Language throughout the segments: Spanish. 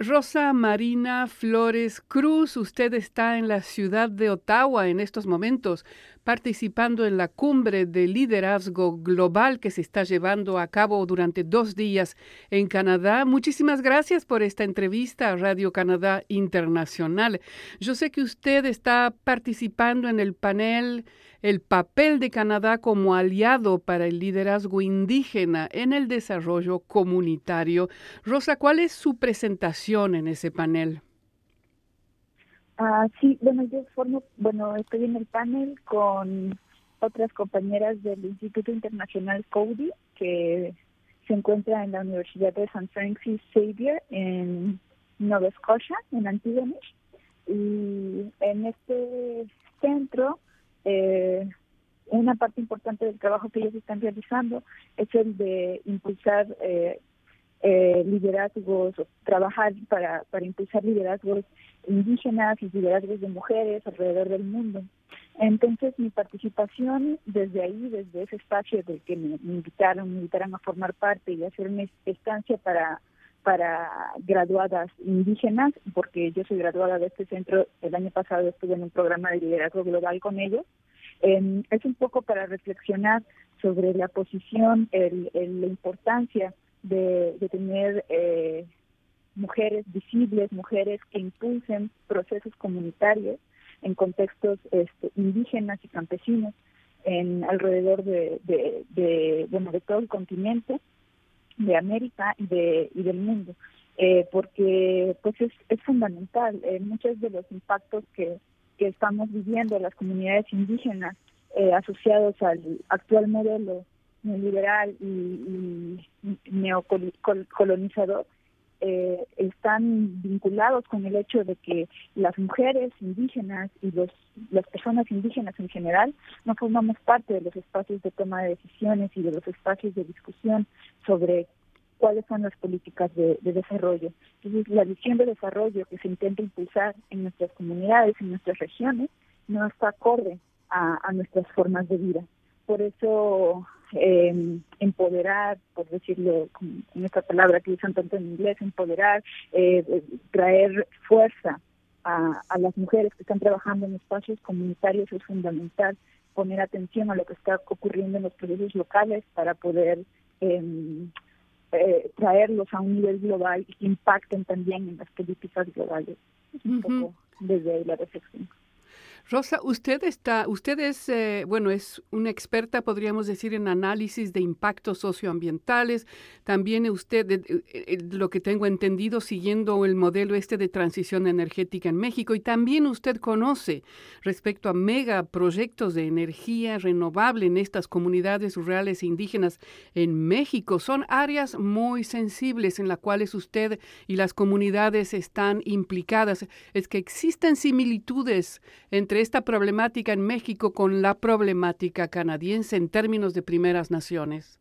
Rosa Marina Flores Cruz, usted está en la ciudad de Ottawa en estos momentos, participando en la cumbre de liderazgo global que se está llevando a cabo durante dos días en Canadá. Muchísimas gracias por esta entrevista a Radio Canadá Internacional. Yo sé que usted está participando en el panel el papel de Canadá como aliado para el liderazgo indígena en el desarrollo comunitario. Rosa, ¿cuál es su presentación en ese panel? Ah, sí, bueno, yo formo, bueno, estoy en el panel con otras compañeras del Instituto Internacional CODI, que se encuentra en la Universidad de St. Francis Xavier en Nueva Escocia, en Antigonish. Y en este centro eh, una parte importante del trabajo que ellos están realizando es el de impulsar eh, eh, liderazgos, trabajar para, para impulsar liderazgos indígenas y liderazgos de mujeres alrededor del mundo. Entonces mi participación desde ahí, desde ese espacio del que me, invitaron, me invitaron a formar parte y hacer una estancia para para graduadas indígenas, porque yo soy graduada de este centro, el año pasado estuve en un programa de liderazgo global con ellos, eh, es un poco para reflexionar sobre la posición, el, la importancia de, tener eh, mujeres visibles, mujeres que impulsen procesos comunitarios en contextos este, indígenas y campesinos en alrededor de, de, bueno de todo el continente de América y de y del mundo eh, porque pues es, es fundamental eh, muchos de los impactos que que estamos viviendo las comunidades indígenas eh, asociados al actual modelo neoliberal y, neocolonizador eh, están vinculados con el hecho de que las mujeres indígenas y los, las personas indígenas en general no formamos parte de los espacios de toma de decisiones y de los espacios de discusión sobre cuáles son las políticas de, desarrollo. Entonces, la visión de desarrollo que se intenta impulsar en nuestras comunidades, en nuestras regiones, no está acorde a, nuestras formas de vida. Por eso, eh, empoderar, por decirlo en esta palabra que usan tanto en inglés, empoderar, eh, traer fuerza a, a las mujeres que están trabajando en espacios comunitarios es fundamental poner atención a lo que está ocurriendo en los procesos locales para poder eh, eh, traerlos a un nivel global y que impacten también en las políticas globales. Es un poco desde ahí la reflexión. Rosa, usted está, usted es, eh, bueno, es una experta, podríamos decir, en análisis de impactos socioambientales. También usted, eh, lo que tengo entendido, siguiendo el modelo este de transición energética en México. Y también usted conoce respecto a megaproyectos de energía renovable en estas comunidades rurales e indígenas en México. Son áreas muy sensibles en las cuales usted y las comunidades están implicadas. Es que existen similitudes entre esta problemática en México con la problemática canadiense en términos de primeras naciones?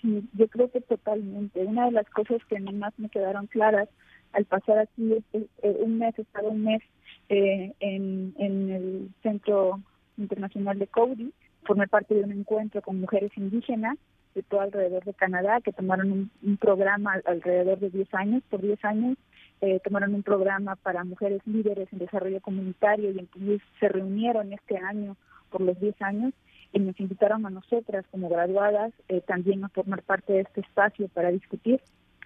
Sí, yo creo que totalmente. Una de las cosas que más me quedaron claras al pasar aquí este, un mes, estar un mes eh, en, en el Centro Internacional de Cody, formé parte de un encuentro con mujeres indígenas de todo alrededor de Canadá que tomaron un, programa alrededor de 10 años, por 10 años, eh, tomaron un programa para mujeres líderes en desarrollo comunitario y entonces se reunieron este año por los 10 años y nos invitaron a nosotras como graduadas eh, también a formar parte de este espacio para discutir.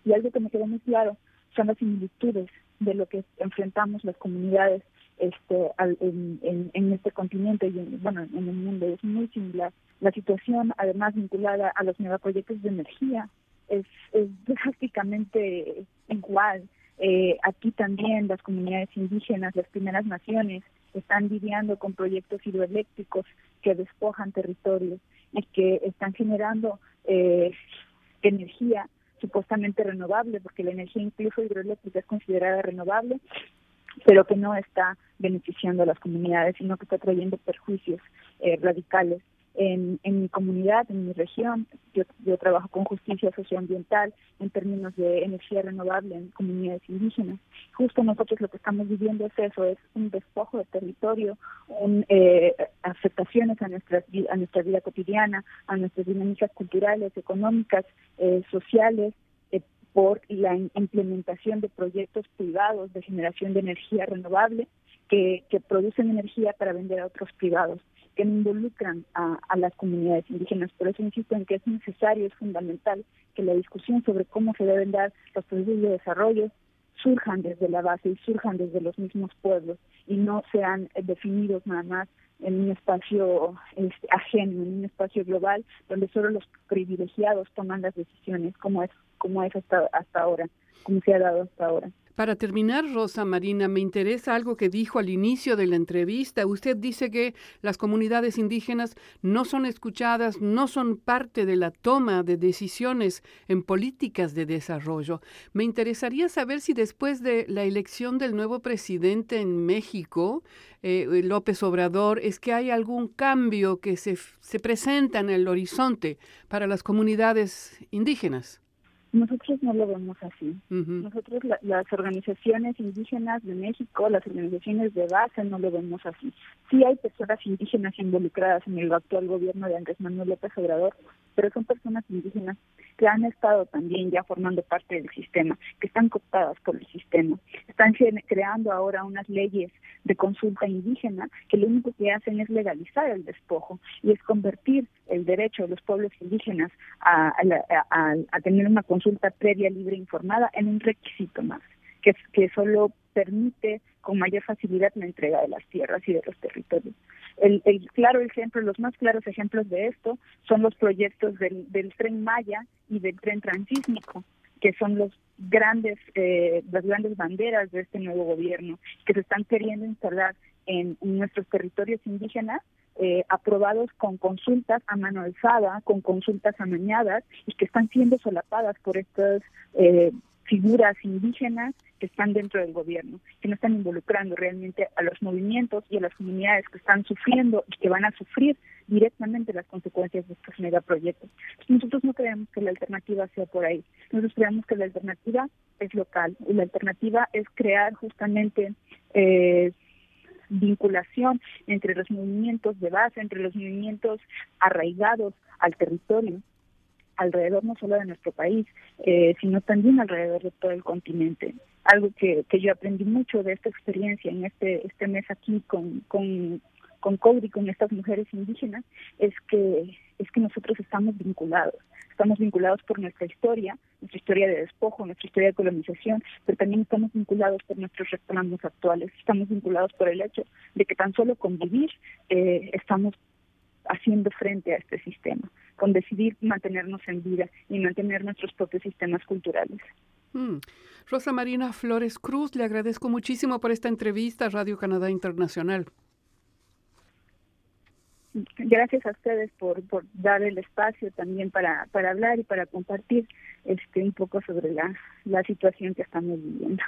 Y algo que me quedó muy claro son las similitudes de lo que enfrentamos las comunidades este, en, en, este continente y en, bueno, en el mundo es muy similar. La situación, además vinculada a los megaproyectos de energía, es, es drásticamente igual. Eh, aquí también las comunidades indígenas, las primeras naciones, están lidiando con proyectos hidroeléctricos que despojan territorios y que están generando eh, energía supuestamente renovable, porque la energía incluso hidroeléctrica es considerada renovable, pero que no está beneficiando a las comunidades, sino que está trayendo perjuicios eh, radicales en, mi comunidad, en mi región. Yo, yo trabajo con justicia socioambiental en términos de energía renovable en comunidades indígenas. Justo nosotros lo que estamos viviendo es eso, es un despojo de territorio, un, eh, afectaciones a, nuestras, a nuestra vida cotidiana, a nuestras dinámicas culturales, económicas, eh, sociales, por la implementación de proyectos privados de generación de energía renovable que, que producen energía para vender a otros privados que no involucran a, las comunidades indígenas. Por eso insisto en que es necesario, es fundamental que la discusión sobre cómo se deben dar los procesos de desarrollo surjan desde la base y surjan desde los mismos pueblos y no sean definidos nada más en un espacio este, ajeno, en un espacio global donde solo los privilegiados toman las decisiones, como es como es hasta hasta ahora, como hasta ahora. Para terminar, Rosa Marina, me interesa algo que dijo al inicio de la entrevista. Usted dice que las comunidades indígenas no son escuchadas, no son parte de la toma de decisiones en políticas de desarrollo. Me interesaría saber si después de la elección del nuevo presidente en México, eh, López Obrador, es que hay algún cambio que se, se presenta en el horizonte para las comunidades indígenas. Nosotros no lo vemos así. Nosotros, las organizaciones indígenas de México, las organizaciones de base, no lo vemos así. Sí hay personas indígenas involucradas en el actual gobierno de Andrés Manuel López Obrador, pero son personas indígenas que han estado también ya formando parte del sistema, que están cooptadas por el sistema. Están creando ahora unas leyes de consulta indígena que lo único que hacen es legalizar el despojo y es convertir el derecho de los pueblos indígenas a, a tener una consulta previa, libre e informada en un requisito más, que, solo permite con mayor facilidad la entrega de las tierras y de los territorios. El, claro ejemplo, los más claros ejemplos de esto son los proyectos del, del tren Maya y del tren transísmico, que son los grandes, eh, las grandes banderas de este nuevo gobierno, que se están queriendo instalar en, nuestros territorios indígenas, eh, aprobados con consultas a mano alzada, con consultas amañadas y que están siendo solapadas por estas eh, figuras indígenas que están dentro del gobierno, que no están involucrando realmente a los movimientos y a las comunidades que están sufriendo y que van a sufrir directamente las consecuencias de estos megaproyectos. Nosotros no creemos que la alternativa sea por ahí. Nosotros creemos que la alternativa es local y la alternativa es crear justamente eh, vinculación entre los movimientos de base, entre los movimientos arraigados al territorio alrededor no solo de nuestro país, eh, sino también alrededor de todo el continente. Algo que, que yo aprendí mucho de esta experiencia en este, este mes aquí con, con, con con estas mujeres indígenas, es que, es que nosotros estamos vinculados. Estamos vinculados por nuestra historia, nuestra historia de despojo, nuestra historia de colonización, pero también estamos vinculados por nuestros reclamos actuales. Estamos vinculados por el hecho de que tan solo convivir eh, estamos haciendo frente a este sistema con decidir mantenernos en vida y mantener nuestros propios sistemas culturales. Mm. Rosa Marina Flores Cruz, le agradezco muchísimo por esta entrevista a Radio Canadá Internacional. Gracias a ustedes por, por dar el espacio también para, para hablar y para compartir este un poco sobre la, la situación que estamos viviendo.